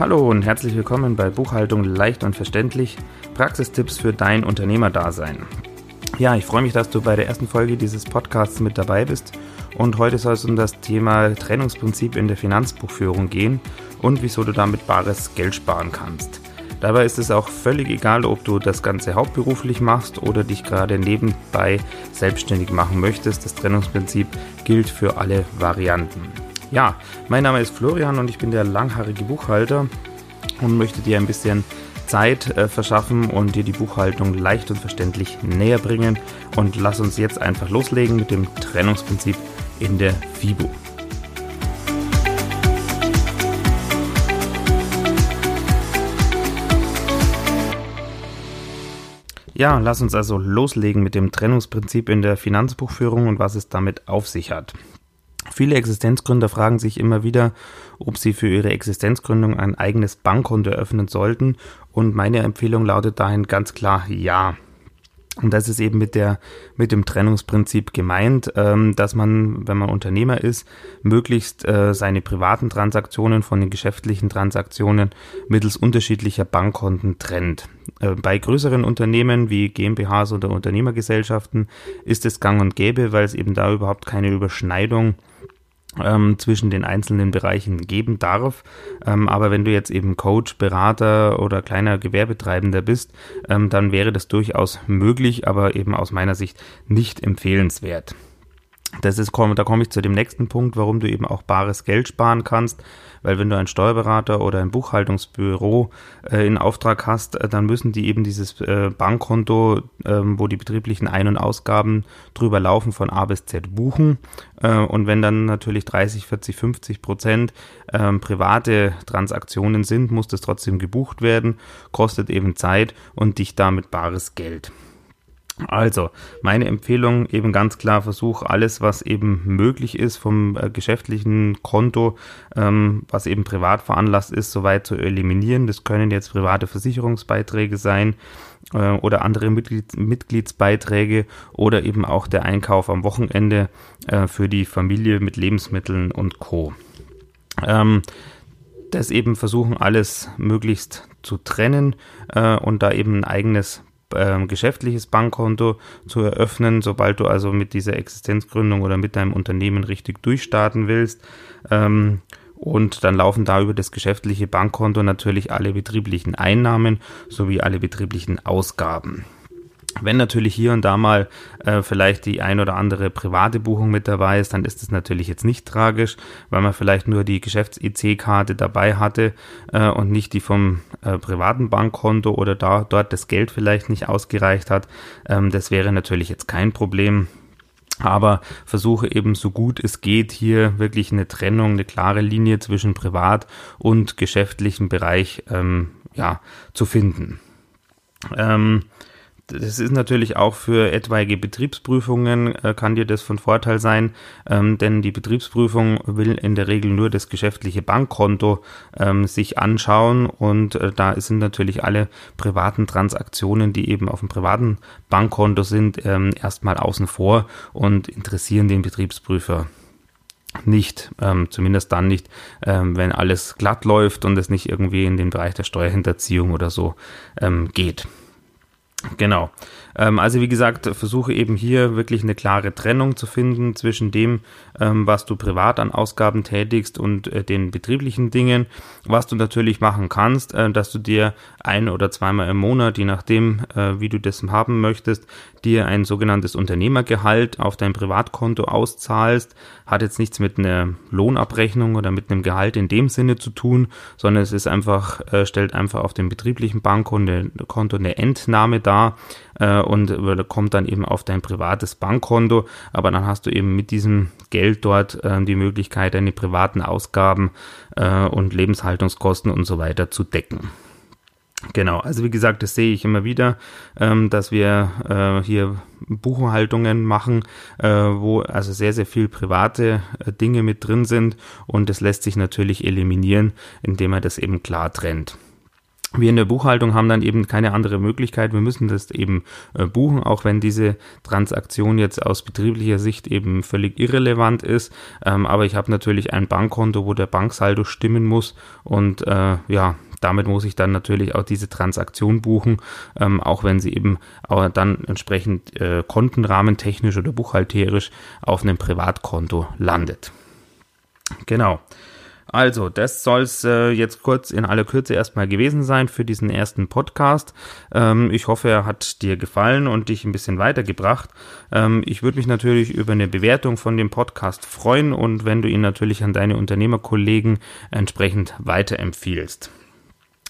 Hallo und herzlich willkommen bei Buchhaltung leicht und verständlich. Praxistipps für dein Unternehmerdasein. Ja, ich freue mich, dass du bei der ersten Folge dieses Podcasts mit dabei bist. Und heute soll es um das Thema Trennungsprinzip in der Finanzbuchführung gehen und wieso du damit bares Geld sparen kannst. Dabei ist es auch völlig egal, ob du das Ganze hauptberuflich machst oder dich gerade nebenbei selbstständig machen möchtest. Das Trennungsprinzip gilt für alle Varianten. Ja, mein Name ist Florian und ich bin der langhaarige Buchhalter und möchte dir ein bisschen Zeit äh, verschaffen und dir die Buchhaltung leicht und verständlich näher bringen. Und lass uns jetzt einfach loslegen mit dem Trennungsprinzip in der FIBO. Ja, lass uns also loslegen mit dem Trennungsprinzip in der Finanzbuchführung und was es damit auf sich hat. Viele Existenzgründer fragen sich immer wieder, ob sie für ihre Existenzgründung ein eigenes Bankkonto eröffnen sollten und meine Empfehlung lautet dahin ganz klar ja. Und das ist eben mit der, mit dem Trennungsprinzip gemeint, ähm, dass man, wenn man Unternehmer ist, möglichst äh, seine privaten Transaktionen von den geschäftlichen Transaktionen mittels unterschiedlicher Bankkonten trennt. Äh, bei größeren Unternehmen wie GmbHs oder Unternehmergesellschaften ist es gang und gäbe, weil es eben da überhaupt keine Überschneidung ähm, zwischen den einzelnen Bereichen geben darf. Ähm, aber wenn du jetzt eben Coach, Berater oder kleiner Gewerbetreibender bist, ähm, dann wäre das durchaus möglich, aber eben aus meiner Sicht nicht empfehlenswert. Das ist, da komme ich zu dem nächsten Punkt, warum du eben auch bares Geld sparen kannst weil wenn du einen Steuerberater oder ein Buchhaltungsbüro äh, in Auftrag hast, äh, dann müssen die eben dieses äh, Bankkonto, ähm, wo die betrieblichen Ein- und Ausgaben drüber laufen, von A bis Z buchen. Äh, und wenn dann natürlich 30, 40, 50 Prozent ähm, private Transaktionen sind, muss das trotzdem gebucht werden, kostet eben Zeit und dich damit bares Geld. Also, meine Empfehlung eben ganz klar, versuch alles, was eben möglich ist vom äh, geschäftlichen Konto, ähm, was eben privat veranlasst ist, soweit zu eliminieren. Das können jetzt private Versicherungsbeiträge sein äh, oder andere Mitglied Mitgliedsbeiträge oder eben auch der Einkauf am Wochenende äh, für die Familie mit Lebensmitteln und Co. Ähm, das eben versuchen, alles möglichst zu trennen äh, und da eben ein eigenes ähm, geschäftliches Bankkonto zu eröffnen, sobald du also mit dieser Existenzgründung oder mit deinem Unternehmen richtig durchstarten willst. Ähm, und dann laufen da über das geschäftliche Bankkonto natürlich alle betrieblichen Einnahmen sowie alle betrieblichen Ausgaben. Wenn natürlich hier und da mal äh, vielleicht die ein oder andere private Buchung mit dabei ist, dann ist das natürlich jetzt nicht tragisch, weil man vielleicht nur die Geschäfts-EC-Karte dabei hatte äh, und nicht die vom äh, privaten Bankkonto oder da dort das Geld vielleicht nicht ausgereicht hat. Ähm, das wäre natürlich jetzt kein Problem. Aber versuche eben so gut es geht hier wirklich eine Trennung, eine klare Linie zwischen privat und geschäftlichem Bereich ähm, ja, zu finden. Ähm, das ist natürlich auch für etwaige Betriebsprüfungen, äh, kann dir das von Vorteil sein, ähm, denn die Betriebsprüfung will in der Regel nur das geschäftliche Bankkonto ähm, sich anschauen und äh, da sind natürlich alle privaten Transaktionen, die eben auf dem privaten Bankkonto sind, ähm, erstmal außen vor und interessieren den Betriebsprüfer nicht, ähm, zumindest dann nicht, ähm, wenn alles glatt läuft und es nicht irgendwie in den Bereich der Steuerhinterziehung oder so ähm, geht. Genau. Ähm, also wie gesagt, versuche eben hier wirklich eine klare Trennung zu finden zwischen dem, ähm, was du privat an Ausgaben tätigst und äh, den betrieblichen Dingen. Was du natürlich machen kannst, äh, dass du dir ein oder zweimal im Monat, je nachdem, äh, wie du das haben möchtest, dir ein sogenanntes Unternehmergehalt auf dein Privatkonto auszahlst. Hat jetzt nichts mit einer Lohnabrechnung oder mit einem Gehalt in dem Sinne zu tun, sondern es ist einfach, stellt einfach auf dem betrieblichen Bankkonto eine Entnahme dar äh, und kommt dann eben auf dein privates Bankkonto. Aber dann hast du eben mit diesem Geld dort äh, die Möglichkeit, deine privaten Ausgaben äh, und Lebenshaltungskosten und so weiter zu decken. Genau, also wie gesagt, das sehe ich immer wieder, ähm, dass wir äh, hier Buchhaltungen machen, äh, wo also sehr, sehr viel private äh, Dinge mit drin sind und das lässt sich natürlich eliminieren, indem man das eben klar trennt. Wir in der Buchhaltung haben dann eben keine andere Möglichkeit. Wir müssen das eben äh, buchen, auch wenn diese Transaktion jetzt aus betrieblicher Sicht eben völlig irrelevant ist. Ähm, aber ich habe natürlich ein Bankkonto, wo der Banksaldo stimmen muss und äh, ja, damit muss ich dann natürlich auch diese Transaktion buchen, ähm, auch wenn sie eben auch dann entsprechend äh, kontenrahmentechnisch oder buchhalterisch auf einem Privatkonto landet. Genau. Also, das soll es äh, jetzt kurz in aller Kürze erstmal gewesen sein für diesen ersten Podcast. Ähm, ich hoffe, er hat dir gefallen und dich ein bisschen weitergebracht. Ähm, ich würde mich natürlich über eine Bewertung von dem Podcast freuen und wenn du ihn natürlich an deine Unternehmerkollegen entsprechend weiterempfiehlst.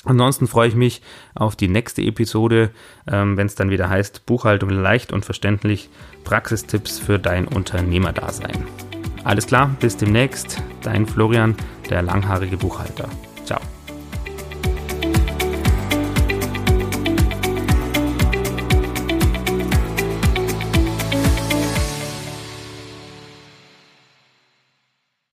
Ansonsten freue ich mich auf die nächste Episode, ähm, wenn es dann wieder heißt Buchhaltung leicht und verständlich, Praxistipps für dein Unternehmerdasein. Alles klar, bis demnächst. Dein Florian, der langhaarige Buchhalter. Ciao.